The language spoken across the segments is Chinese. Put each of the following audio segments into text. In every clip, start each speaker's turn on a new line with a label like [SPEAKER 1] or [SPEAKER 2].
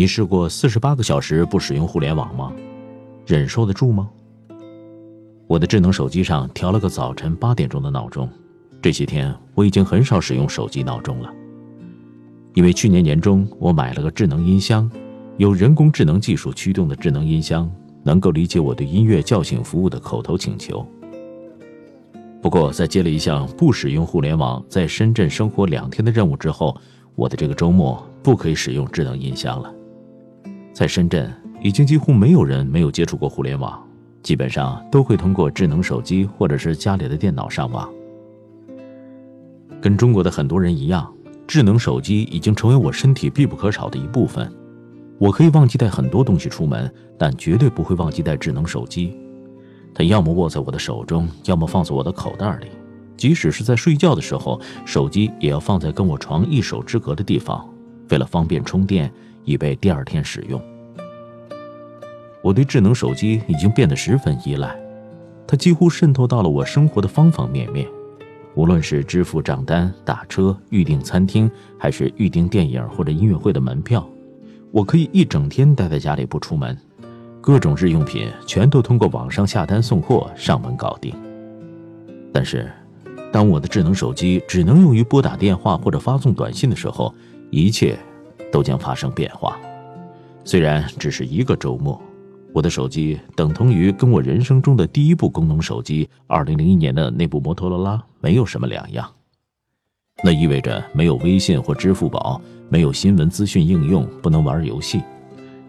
[SPEAKER 1] 你试过四十八个小时不使用互联网吗？忍受得住吗？我的智能手机上调了个早晨八点钟的闹钟，这些天我已经很少使用手机闹钟了，因为去年年中我买了个智能音箱，有人工智能技术驱动的智能音箱，能够理解我对音乐叫醒服务的口头请求。不过，在接了一项不使用互联网在深圳生活两天的任务之后，我的这个周末不可以使用智能音箱了。在深圳，已经几乎没有人没有接触过互联网，基本上都会通过智能手机或者是家里的电脑上网。跟中国的很多人一样，智能手机已经成为我身体必不可少的一部分。我可以忘记带很多东西出门，但绝对不会忘记带智能手机。它要么握在我的手中，要么放在我的口袋里。即使是在睡觉的时候，手机也要放在跟我床一手之隔的地方，为了方便充电，以备第二天使用。我对智能手机已经变得十分依赖，它几乎渗透到了我生活的方方面面。无论是支付账单、打车、预订餐厅，还是预订电影或者音乐会的门票，我可以一整天待在家里不出门。各种日用品全都通过网上下单送货上门搞定。但是，当我的智能手机只能用于拨打电话或者发送短信的时候，一切都将发生变化。虽然只是一个周末，我的手机等同于跟我人生中的第一部功能手机2001年的那部摩托罗拉没有什么两样。那意味着没有微信或支付宝，没有新闻资讯应用，不能玩游戏。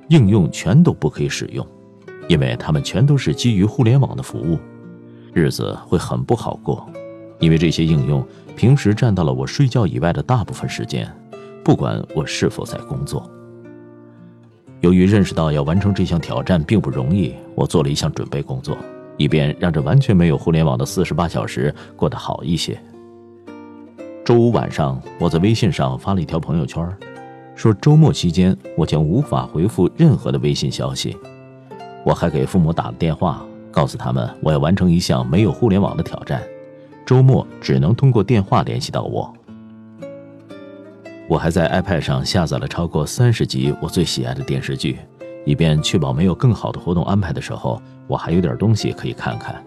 [SPEAKER 1] 应用全都不可以使用，因为它们全都是基于互联网的服务，日子会很不好过。因为这些应用平时占到了我睡觉以外的大部分时间，不管我是否在工作。由于认识到要完成这项挑战并不容易，我做了一项准备工作，以便让这完全没有互联网的四十八小时过得好一些。周五晚上，我在微信上发了一条朋友圈。说周末期间我将无法回复任何的微信消息。我还给父母打了电话，告诉他们我要完成一项没有互联网的挑战，周末只能通过电话联系到我。我还在 iPad 上下载了超过三十集我最喜爱的电视剧，以便确保没有更好的活动安排的时候，我还有点东西可以看看。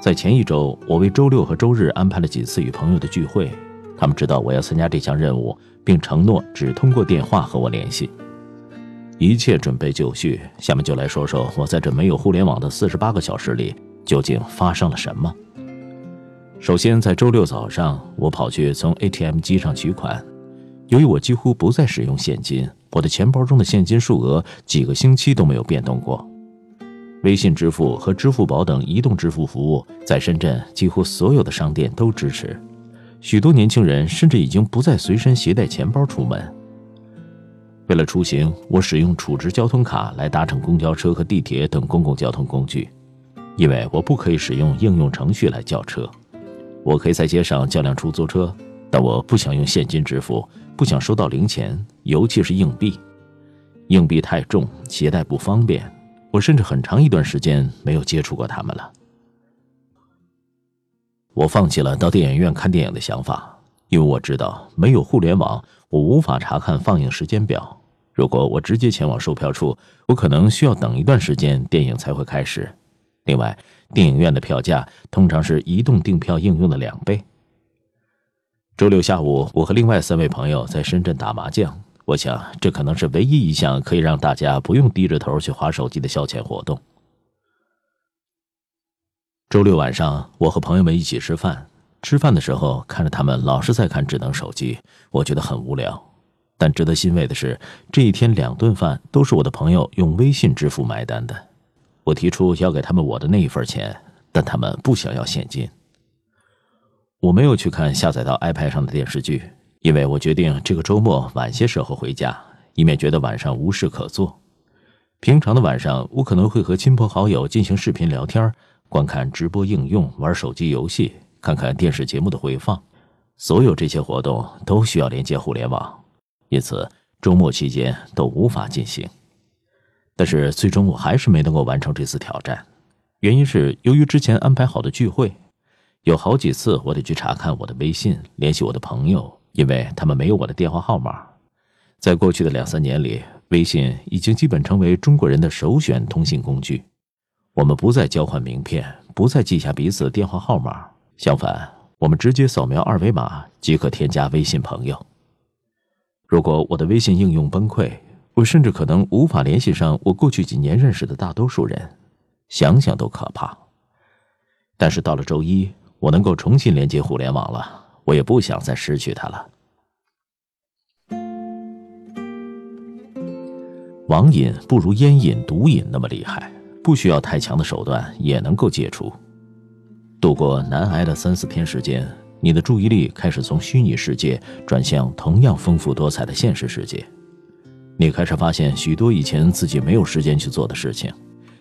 [SPEAKER 1] 在前一周，我为周六和周日安排了几次与朋友的聚会。他们知道我要参加这项任务，并承诺只通过电话和我联系。一切准备就绪，下面就来说说我在这没有互联网的四十八个小时里究竟发生了什么。首先，在周六早上，我跑去从 ATM 机上取款。由于我几乎不再使用现金，我的钱包中的现金数额几个星期都没有变动过。微信支付和支付宝等移动支付服务在深圳几乎所有的商店都支持。许多年轻人甚至已经不再随身携带钱包出门。为了出行，我使用储值交通卡来搭乘公交车和地铁等公共交通工具，因为我不可以使用应用程序来叫车。我可以在街上叫辆出租车，但我不想用现金支付，不想收到零钱，尤其是硬币。硬币太重，携带不方便。我甚至很长一段时间没有接触过它们了。我放弃了到电影院看电影的想法，因为我知道没有互联网，我无法查看放映时间表。如果我直接前往售票处，我可能需要等一段时间，电影才会开始。另外，电影院的票价通常是移动订票应用的两倍。周六下午，我和另外三位朋友在深圳打麻将。我想，这可能是唯一一项可以让大家不用低着头去划手机的消遣活动。周六晚上，我和朋友们一起吃饭。吃饭的时候，看着他们老是在看智能手机，我觉得很无聊。但值得欣慰的是，这一天两顿饭都是我的朋友用微信支付买单的。我提出要给他们我的那一份钱，但他们不想要现金。我没有去看下载到 iPad 上的电视剧，因为我决定这个周末晚些时候回家，以免觉得晚上无事可做。平常的晚上，我可能会和亲朋好友进行视频聊天。观看直播应用、玩手机游戏、看看电视节目的回放，所有这些活动都需要连接互联网，因此周末期间都无法进行。但是最终我还是没能够完成这次挑战，原因是由于之前安排好的聚会，有好几次我得去查看我的微信，联系我的朋友，因为他们没有我的电话号码。在过去的两三年里，微信已经基本成为中国人的首选通信工具。我们不再交换名片，不再记下彼此的电话号码，相反，我们直接扫描二维码即可添加微信朋友。如果我的微信应用崩溃，我甚至可能无法联系上我过去几年认识的大多数人，想想都可怕。但是到了周一，我能够重新连接互联网了，我也不想再失去它了。网瘾不如烟瘾、毒瘾那么厉害，不需要太强的手段也能够戒除。度过难挨的三四天时间。你的注意力开始从虚拟世界转向同样丰富多彩的现实世界，你开始发现许多以前自己没有时间去做的事情，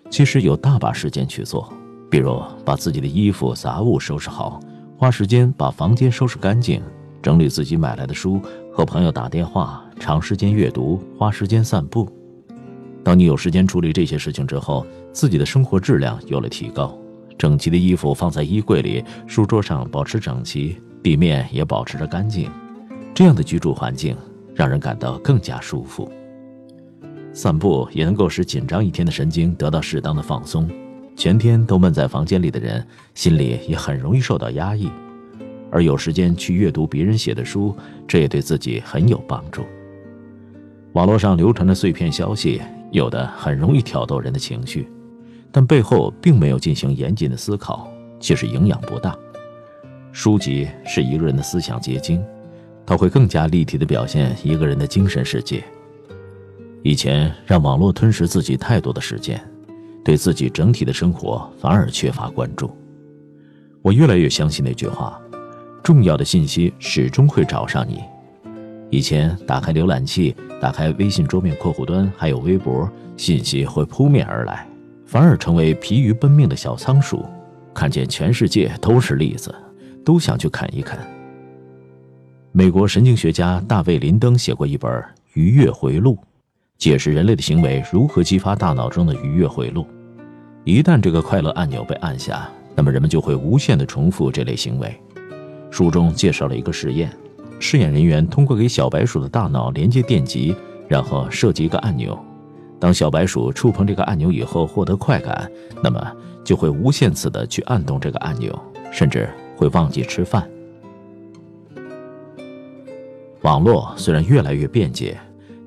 [SPEAKER 1] 其实有大把时间去做。比如把自己的衣服杂物收拾好，花时间把房间收拾干净，整理自己买来的书，和朋友打电话，长时间阅读，花时间散步。当你有时间处理这些事情之后，自己的生活质量有了提高。整齐的衣服放在衣柜里，书桌上保持整齐，地面也保持着干净。这样的居住环境让人感到更加舒服。散步也能够使紧张一天的神经得到适当的放松。全天都闷在房间里的人，心里也很容易受到压抑。而有时间去阅读别人写的书，这也对自己很有帮助。网络上流传的碎片消息，有的很容易挑逗人的情绪。但背后并没有进行严谨的思考，其实营养不大。书籍是一个人的思想结晶，它会更加立体地表现一个人的精神世界。以前让网络吞噬自己太多的时间，对自己整体的生活反而缺乏关注。我越来越相信那句话：重要的信息始终会找上你。以前打开浏览器，打开微信桌面客户端，还有微博，信息会扑面而来。反而成为疲于奔命的小仓鼠，看见全世界都是栗子，都想去啃一啃。美国神经学家大卫·林登写过一本《愉悦回路》，解释人类的行为如何激发大脑中的愉悦回路。一旦这个快乐按钮被按下，那么人们就会无限的重复这类行为。书中介绍了一个实验，试验人员通过给小白鼠的大脑连接电极，然后设计一个按钮。当小白鼠触碰这个按钮以后获得快感，那么就会无限次的去按动这个按钮，甚至会忘记吃饭。网络虽然越来越便捷，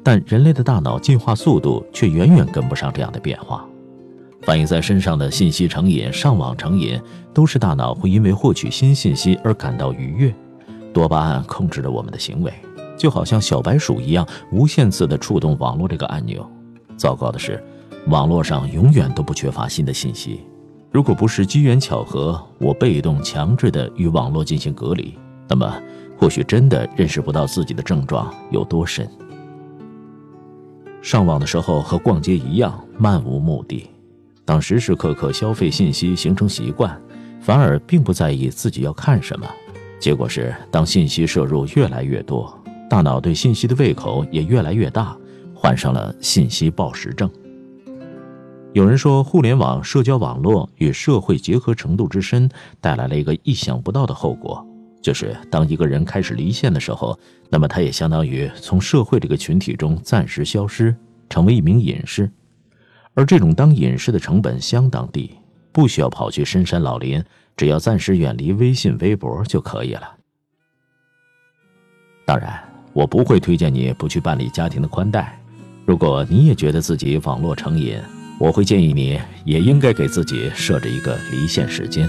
[SPEAKER 1] 但人类的大脑进化速度却远远跟不上这样的变化。反映在身上的信息成瘾、上网成瘾，都是大脑会因为获取新信息而感到愉悦。多巴胺控制着我们的行为，就好像小白鼠一样，无限次的触动网络这个按钮。糟糕的是，网络上永远都不缺乏新的信息。如果不是机缘巧合，我被动强制的与网络进行隔离，那么或许真的认识不到自己的症状有多深。上网的时候和逛街一样，漫无目的。当时时刻刻消费信息形成习惯，反而并不在意自己要看什么。结果是，当信息摄入越来越多，大脑对信息的胃口也越来越大。患上了信息暴食症。有人说，互联网社交网络与社会结合程度之深，带来了一个意想不到的后果，就是当一个人开始离线的时候，那么他也相当于从社会这个群体中暂时消失，成为一名隐士。而这种当隐士的成本相当低，不需要跑去深山老林，只要暂时远离微信、微博就可以了。当然，我不会推荐你不去办理家庭的宽带。如果你也觉得自己网络成瘾，我会建议你也应该给自己设置一个离线时间。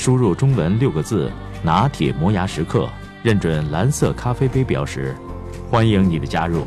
[SPEAKER 1] 输入中文六个字“拿铁磨牙时刻”，认准蓝色咖啡杯标识，欢迎你的加入。